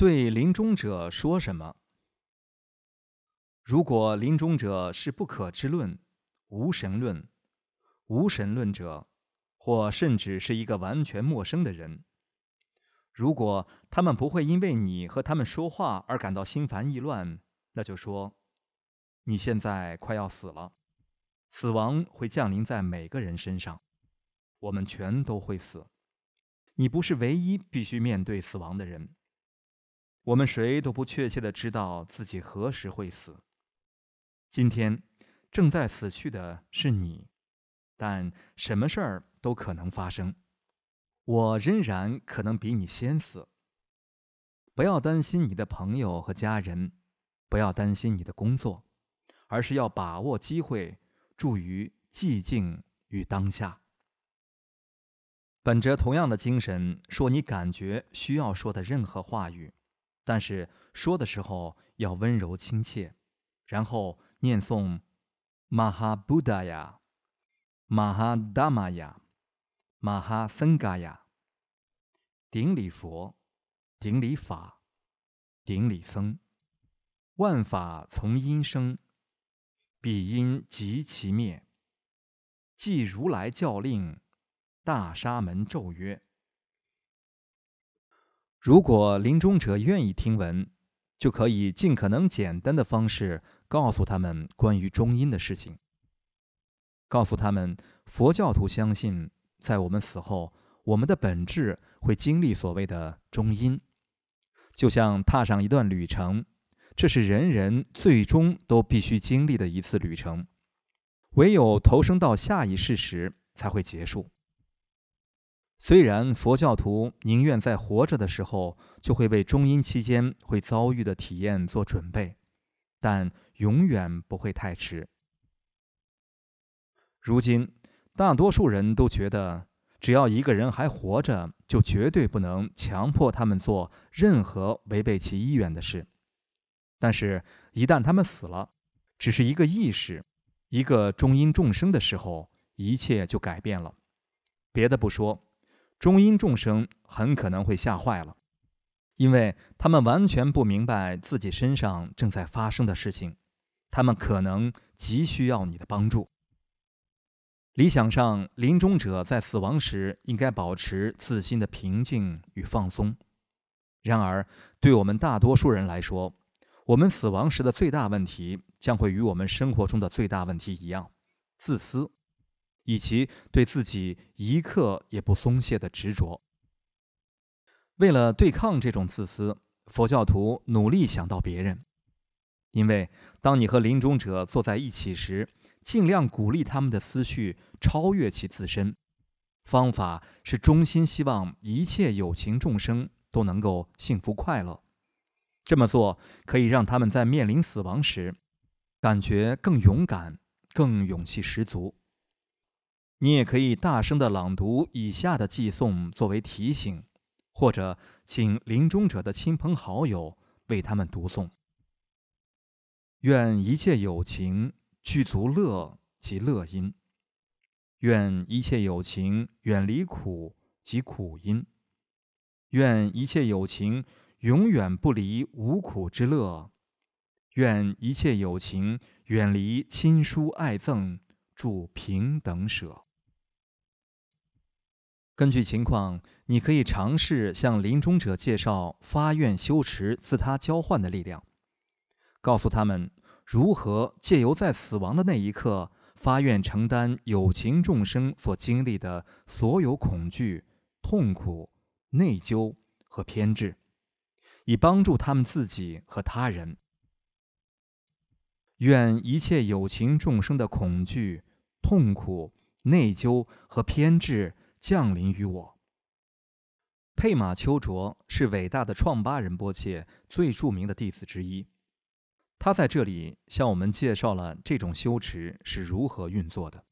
对临终者说什么？如果临终者是不可知论、无神论、无神论者，或甚至是一个完全陌生的人，如果他们不会因为你和他们说话而感到心烦意乱，那就说你现在快要死了，死亡会降临在每个人身上，我们全都会死。你不是唯一必须面对死亡的人。我们谁都不确切的知道自己何时会死。今天正在死去的是你，但什么事儿都可能发生。我仍然可能比你先死。不要担心你的朋友和家人，不要担心你的工作，而是要把握机会，助于寂静与当下。本着同样的精神，说你感觉需要说的任何话语，但是说的时候要温柔亲切，然后念诵玛哈布达呀、玛哈达玛呀、玛哈僧嘎呀，顶礼佛、顶礼法、顶礼僧，万法从因生，彼因即其灭，即如来教令。大沙门咒曰：“如果临终者愿意听闻，就可以尽可能简单的方式告诉他们关于中阴的事情。告诉他们，佛教徒相信，在我们死后，我们的本质会经历所谓的中阴，就像踏上一段旅程，这是人人最终都必须经历的一次旅程。唯有投生到下一世时，才会结束。”虽然佛教徒宁愿在活着的时候就会为中阴期间会遭遇的体验做准备，但永远不会太迟。如今，大多数人都觉得，只要一个人还活着，就绝对不能强迫他们做任何违背其意愿的事。但是，一旦他们死了，只是一个意识，一个中阴众生的时候，一切就改变了。别的不说。中阴众生很可能会吓坏了，因为他们完全不明白自己身上正在发生的事情，他们可能急需要你的帮助。理想上，临终者在死亡时应该保持自心的平静与放松。然而，对我们大多数人来说，我们死亡时的最大问题将会与我们生活中的最大问题一样：自私。以及对自己一刻也不松懈的执着。为了对抗这种自私，佛教徒努力想到别人。因为当你和临终者坐在一起时，尽量鼓励他们的思绪超越其自身。方法是衷心希望一切有情众生都能够幸福快乐。这么做可以让他们在面临死亡时，感觉更勇敢、更勇气十足。你也可以大声的朗读以下的寄颂作为提醒，或者请临终者的亲朋好友为他们读诵。愿一切有情具足乐及乐因，愿一切有情远离苦及苦因，愿一切有情永远不离无苦之乐，愿一切有情远离亲疏爱憎，助平等舍。根据情况，你可以尝试向临终者介绍发愿修持自他交换的力量，告诉他们如何借由在死亡的那一刻发愿承担有情众生所经历的所有恐惧、痛苦、内疚和偏执，以帮助他们自己和他人。愿一切有情众生的恐惧、痛苦、内疚和偏执。降临于我。佩玛丘卓是伟大的创巴仁波切最著名的弟子之一，他在这里向我们介绍了这种修持是如何运作的。